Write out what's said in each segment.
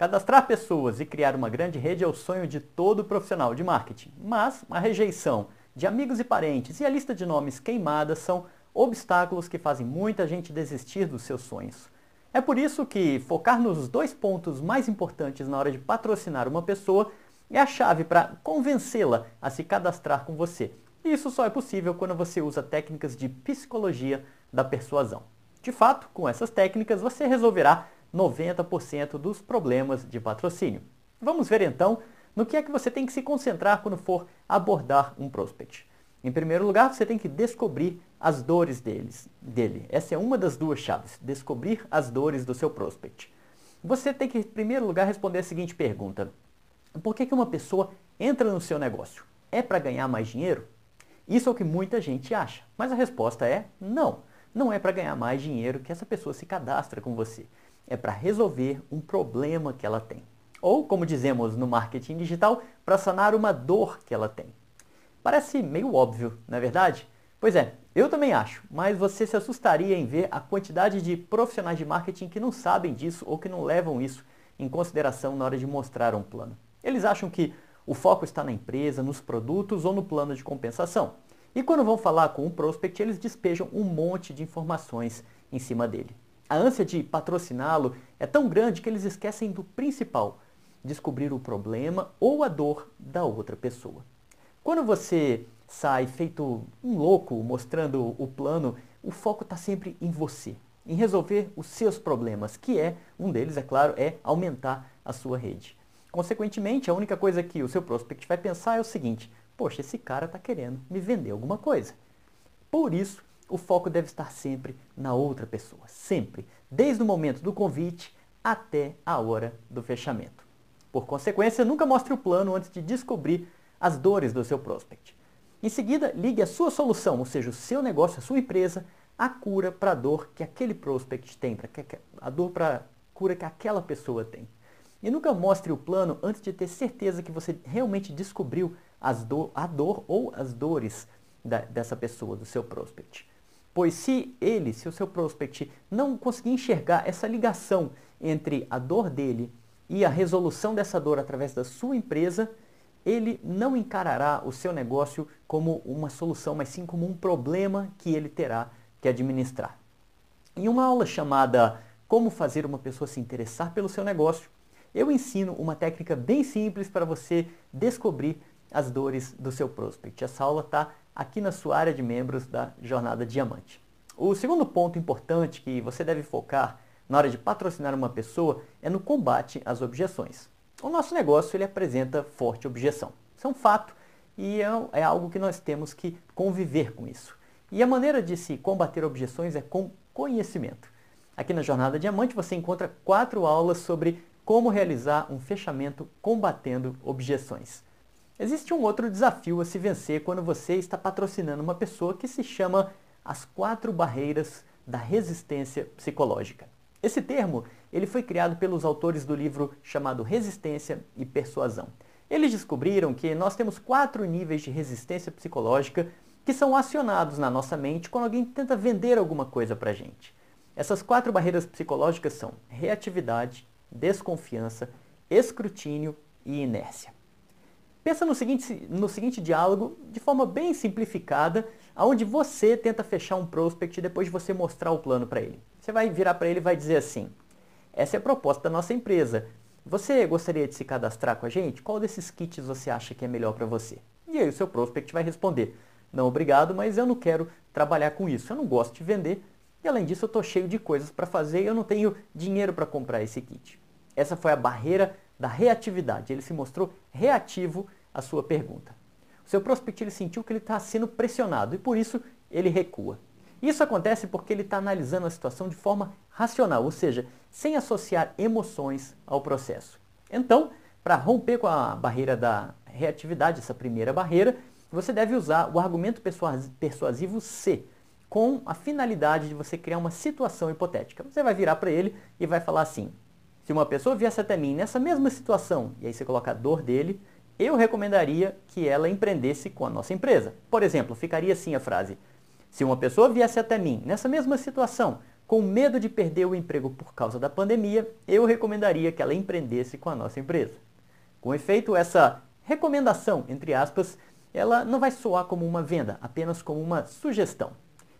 Cadastrar pessoas e criar uma grande rede é o sonho de todo profissional de marketing, mas a rejeição de amigos e parentes e a lista de nomes queimadas são obstáculos que fazem muita gente desistir dos seus sonhos. É por isso que focar nos dois pontos mais importantes na hora de patrocinar uma pessoa é a chave para convencê-la a se cadastrar com você. E isso só é possível quando você usa técnicas de psicologia da persuasão. De fato, com essas técnicas você resolverá 90% dos problemas de patrocínio. Vamos ver então no que é que você tem que se concentrar quando for abordar um prospect. Em primeiro lugar, você tem que descobrir as dores deles, dele. Essa é uma das duas chaves, descobrir as dores do seu prospect. Você tem que, em primeiro lugar, responder a seguinte pergunta. Por que, que uma pessoa entra no seu negócio? É para ganhar mais dinheiro? Isso é o que muita gente acha, mas a resposta é não. Não é para ganhar mais dinheiro que essa pessoa se cadastra com você. É para resolver um problema que ela tem. Ou, como dizemos no marketing digital, para sanar uma dor que ela tem. Parece meio óbvio, não é verdade? Pois é, eu também acho, mas você se assustaria em ver a quantidade de profissionais de marketing que não sabem disso ou que não levam isso em consideração na hora de mostrar um plano. Eles acham que o foco está na empresa, nos produtos ou no plano de compensação. E quando vão falar com um prospect, eles despejam um monte de informações em cima dele. A ânsia de patrociná-lo é tão grande que eles esquecem do principal, descobrir o problema ou a dor da outra pessoa. Quando você sai feito um louco mostrando o plano, o foco está sempre em você, em resolver os seus problemas, que é, um deles, é claro, é aumentar a sua rede. Consequentemente, a única coisa que o seu prospect vai pensar é o seguinte: poxa, esse cara está querendo me vender alguma coisa. Por isso, o foco deve estar sempre na outra pessoa, sempre, desde o momento do convite até a hora do fechamento. Por consequência, nunca mostre o plano antes de descobrir as dores do seu prospect. Em seguida, ligue a sua solução, ou seja, o seu negócio, a sua empresa, à cura para a dor que aquele prospect tem, para a dor para a cura que aquela pessoa tem. E nunca mostre o plano antes de ter certeza que você realmente descobriu do, a dor ou as dores da, dessa pessoa, do seu prospect. Pois se ele, se o seu prospect não conseguir enxergar essa ligação entre a dor dele e a resolução dessa dor através da sua empresa, ele não encarará o seu negócio como uma solução, mas sim como um problema que ele terá que administrar. Em uma aula chamada Como fazer uma pessoa se interessar pelo seu negócio, eu ensino uma técnica bem simples para você descobrir as dores do seu prospect. Essa aula está aqui na sua área de membros da Jornada Diamante. O segundo ponto importante que você deve focar na hora de patrocinar uma pessoa é no combate às objeções. O nosso negócio ele apresenta forte objeção. Isso é um fato e é, é algo que nós temos que conviver com isso. E a maneira de se combater objeções é com conhecimento. Aqui na Jornada Diamante você encontra quatro aulas sobre como realizar um fechamento combatendo objeções. Existe um outro desafio a se vencer quando você está patrocinando uma pessoa que se chama as quatro barreiras da resistência psicológica. Esse termo ele foi criado pelos autores do livro chamado Resistência e Persuasão. Eles descobriram que nós temos quatro níveis de resistência psicológica que são acionados na nossa mente quando alguém tenta vender alguma coisa para gente. Essas quatro barreiras psicológicas são reatividade, desconfiança, escrutínio e inércia. Pensa no seguinte, no seguinte diálogo de forma bem simplificada, onde você tenta fechar um prospect depois de você mostrar o plano para ele. Você vai virar para ele e vai dizer assim, essa é a proposta da nossa empresa. Você gostaria de se cadastrar com a gente? Qual desses kits você acha que é melhor para você? E aí o seu prospect vai responder, não obrigado, mas eu não quero trabalhar com isso, eu não gosto de vender, e além disso, eu estou cheio de coisas para fazer e eu não tenho dinheiro para comprar esse kit. Essa foi a barreira da reatividade. Ele se mostrou reativo à sua pergunta. O seu prospect ele sentiu que ele está sendo pressionado e por isso ele recua. Isso acontece porque ele está analisando a situação de forma racional, ou seja, sem associar emoções ao processo. Então, para romper com a barreira da reatividade, essa primeira barreira, você deve usar o argumento persuasivo C, com a finalidade de você criar uma situação hipotética. Você vai virar para ele e vai falar assim: se uma pessoa viesse até mim nessa mesma situação, e aí você coloca a dor dele, eu recomendaria que ela empreendesse com a nossa empresa. Por exemplo, ficaria assim a frase: se uma pessoa viesse até mim nessa mesma situação, com medo de perder o emprego por causa da pandemia, eu recomendaria que ela empreendesse com a nossa empresa. Com efeito, essa recomendação, entre aspas, ela não vai soar como uma venda, apenas como uma sugestão.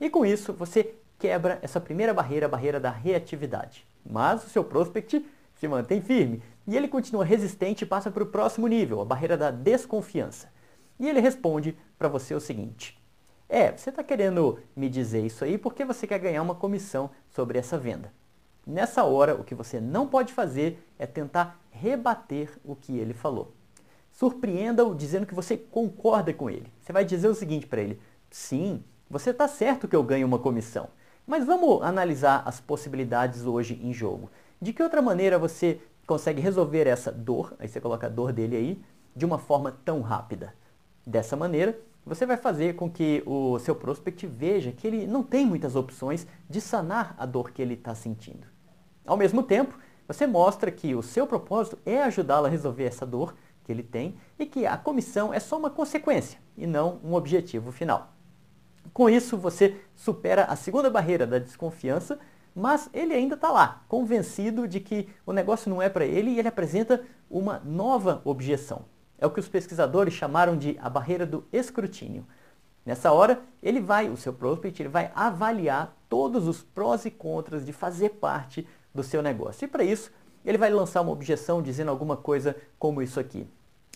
E com isso, você quebra essa primeira barreira, a barreira da reatividade. Mas o seu prospect se mantém firme e ele continua resistente e passa para o próximo nível, a barreira da desconfiança. E ele responde para você o seguinte: É, você está querendo me dizer isso aí porque você quer ganhar uma comissão sobre essa venda. Nessa hora, o que você não pode fazer é tentar rebater o que ele falou. Surpreenda-o dizendo que você concorda com ele. Você vai dizer o seguinte para ele: Sim, você está certo que eu ganho uma comissão. Mas vamos analisar as possibilidades hoje em jogo. De que outra maneira você consegue resolver essa dor, aí você coloca a dor dele aí, de uma forma tão rápida? Dessa maneira, você vai fazer com que o seu prospect veja que ele não tem muitas opções de sanar a dor que ele está sentindo. Ao mesmo tempo, você mostra que o seu propósito é ajudá-lo a resolver essa dor que ele tem e que a comissão é só uma consequência e não um objetivo final. Com isso, você supera a segunda barreira da desconfiança, mas ele ainda está lá, convencido de que o negócio não é para ele e ele apresenta uma nova objeção. É o que os pesquisadores chamaram de a barreira do escrutínio. Nessa hora, ele vai, o seu prospect, ele vai avaliar todos os prós e contras de fazer parte do seu negócio. E para isso, ele vai lançar uma objeção dizendo alguma coisa como isso aqui.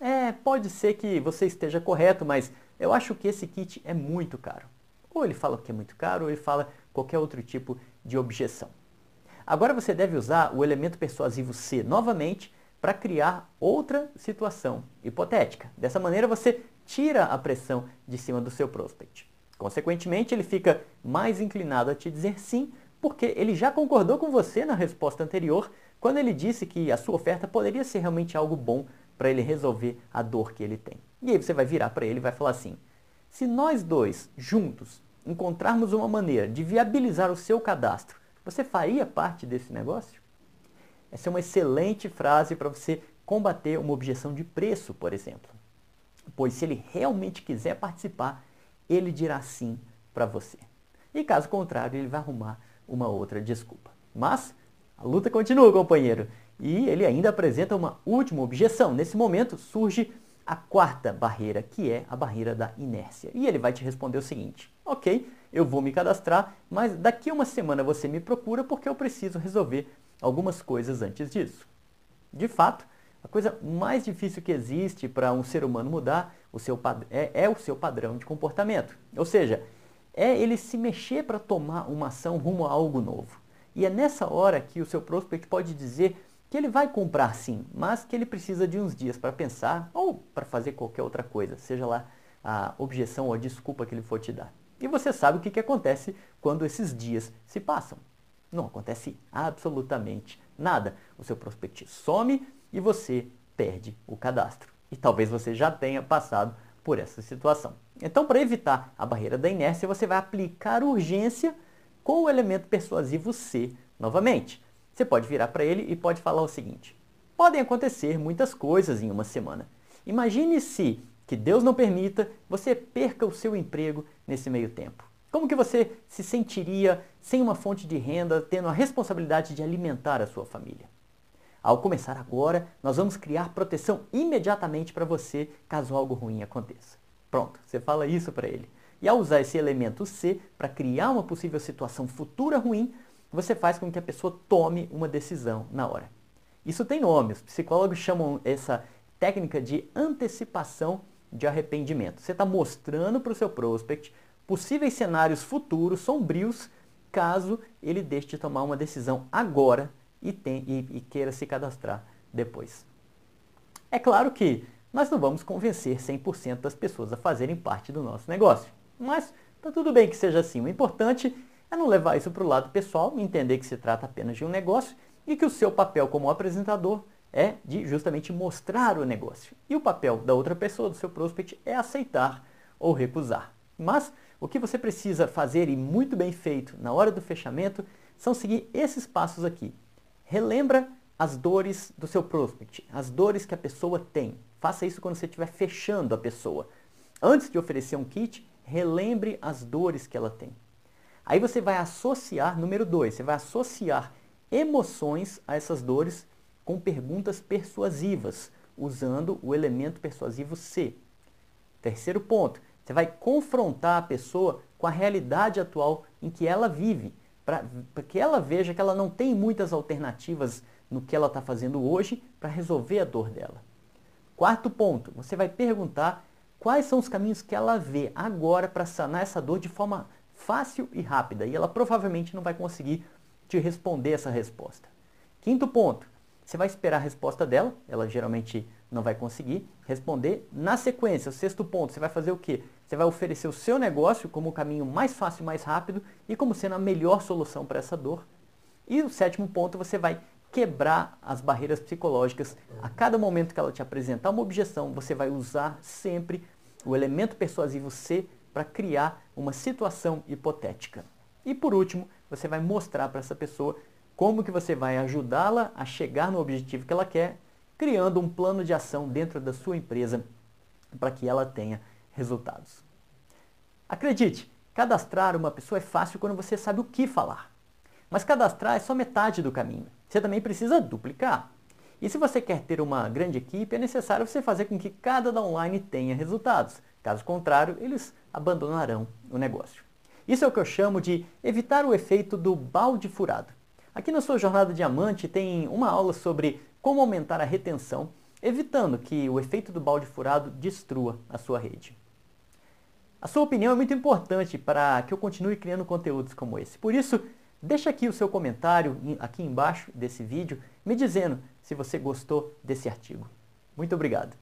É, pode ser que você esteja correto, mas eu acho que esse kit é muito caro. Ou ele fala que é muito caro, ou ele fala qualquer outro tipo de objeção. Agora você deve usar o elemento persuasivo C novamente para criar outra situação hipotética. Dessa maneira você tira a pressão de cima do seu prospect. Consequentemente, ele fica mais inclinado a te dizer sim, porque ele já concordou com você na resposta anterior, quando ele disse que a sua oferta poderia ser realmente algo bom para ele resolver a dor que ele tem. E aí você vai virar para ele e vai falar assim: se nós dois juntos encontrarmos uma maneira de viabilizar o seu cadastro, você faria parte desse negócio? Essa é uma excelente frase para você combater uma objeção de preço, por exemplo. Pois se ele realmente quiser participar, ele dirá sim para você. E caso contrário, ele vai arrumar uma outra desculpa. Mas a luta continua, companheiro. E ele ainda apresenta uma última objeção. Nesse momento surge a quarta barreira, que é a barreira da inércia. E ele vai te responder o seguinte: ok, eu vou me cadastrar, mas daqui a uma semana você me procura porque eu preciso resolver algumas coisas antes disso. De fato, a coisa mais difícil que existe para um ser humano mudar o seu é, é o seu padrão de comportamento. Ou seja, é ele se mexer para tomar uma ação rumo a algo novo. E é nessa hora que o seu prospect pode dizer que ele vai comprar sim, mas que ele precisa de uns dias para pensar ou para fazer qualquer outra coisa, seja lá a objeção ou a desculpa que ele for te dar. E você sabe o que, que acontece quando esses dias se passam. Não acontece absolutamente nada. O seu prospect some e você perde o cadastro. E talvez você já tenha passado por essa situação. Então, para evitar a barreira da inércia, você vai aplicar urgência com o elemento persuasivo C novamente. Você pode virar para ele e pode falar o seguinte: podem acontecer muitas coisas em uma semana. Imagine se, que Deus não permita, você perca o seu emprego nesse meio tempo. Como que você se sentiria sem uma fonte de renda, tendo a responsabilidade de alimentar a sua família? Ao começar agora, nós vamos criar proteção imediatamente para você caso algo ruim aconteça. Pronto, você fala isso para ele. E ao usar esse elemento C para criar uma possível situação futura ruim, você faz com que a pessoa tome uma decisão na hora. Isso tem nome, os psicólogos chamam essa técnica de antecipação de arrependimento. Você está mostrando para o seu prospect possíveis cenários futuros sombrios caso ele deixe de tomar uma decisão agora e, tem, e, e queira se cadastrar depois. É claro que nós não vamos convencer 100% das pessoas a fazerem parte do nosso negócio, mas está tudo bem que seja assim. O importante é não levar isso para o lado pessoal, entender que se trata apenas de um negócio e que o seu papel como apresentador é de justamente mostrar o negócio. E o papel da outra pessoa, do seu prospect, é aceitar ou recusar. Mas o que você precisa fazer e muito bem feito na hora do fechamento são seguir esses passos aqui. Relembra as dores do seu prospect, as dores que a pessoa tem. Faça isso quando você estiver fechando a pessoa. Antes de oferecer um kit, relembre as dores que ela tem. Aí você vai associar, número 2, você vai associar emoções a essas dores com perguntas persuasivas, usando o elemento persuasivo C. Terceiro ponto, você vai confrontar a pessoa com a realidade atual em que ela vive, para que ela veja que ela não tem muitas alternativas no que ela está fazendo hoje para resolver a dor dela. Quarto ponto, você vai perguntar quais são os caminhos que ela vê agora para sanar essa dor de forma fácil e rápida. E ela provavelmente não vai conseguir te responder essa resposta. Quinto ponto, você vai esperar a resposta dela, ela geralmente não vai conseguir responder. Na sequência, o sexto ponto, você vai fazer o quê? Você vai oferecer o seu negócio como o caminho mais fácil mais rápido e como sendo a melhor solução para essa dor. E o sétimo ponto, você vai quebrar as barreiras psicológicas. A cada momento que ela te apresentar uma objeção, você vai usar sempre o elemento persuasivo C para criar uma situação hipotética. E por último, você vai mostrar para essa pessoa como que você vai ajudá-la a chegar no objetivo que ela quer, criando um plano de ação dentro da sua empresa para que ela tenha resultados. Acredite, cadastrar uma pessoa é fácil quando você sabe o que falar. Mas cadastrar é só metade do caminho. Você também precisa duplicar. E se você quer ter uma grande equipe, é necessário você fazer com que cada online tenha resultados. Caso contrário, eles abandonarão o negócio. Isso é o que eu chamo de evitar o efeito do balde furado. Aqui na sua jornada diamante tem uma aula sobre como aumentar a retenção, evitando que o efeito do balde furado destrua a sua rede. A sua opinião é muito importante para que eu continue criando conteúdos como esse. Por isso, Deixa aqui o seu comentário aqui embaixo desse vídeo me dizendo se você gostou desse artigo. Muito obrigado.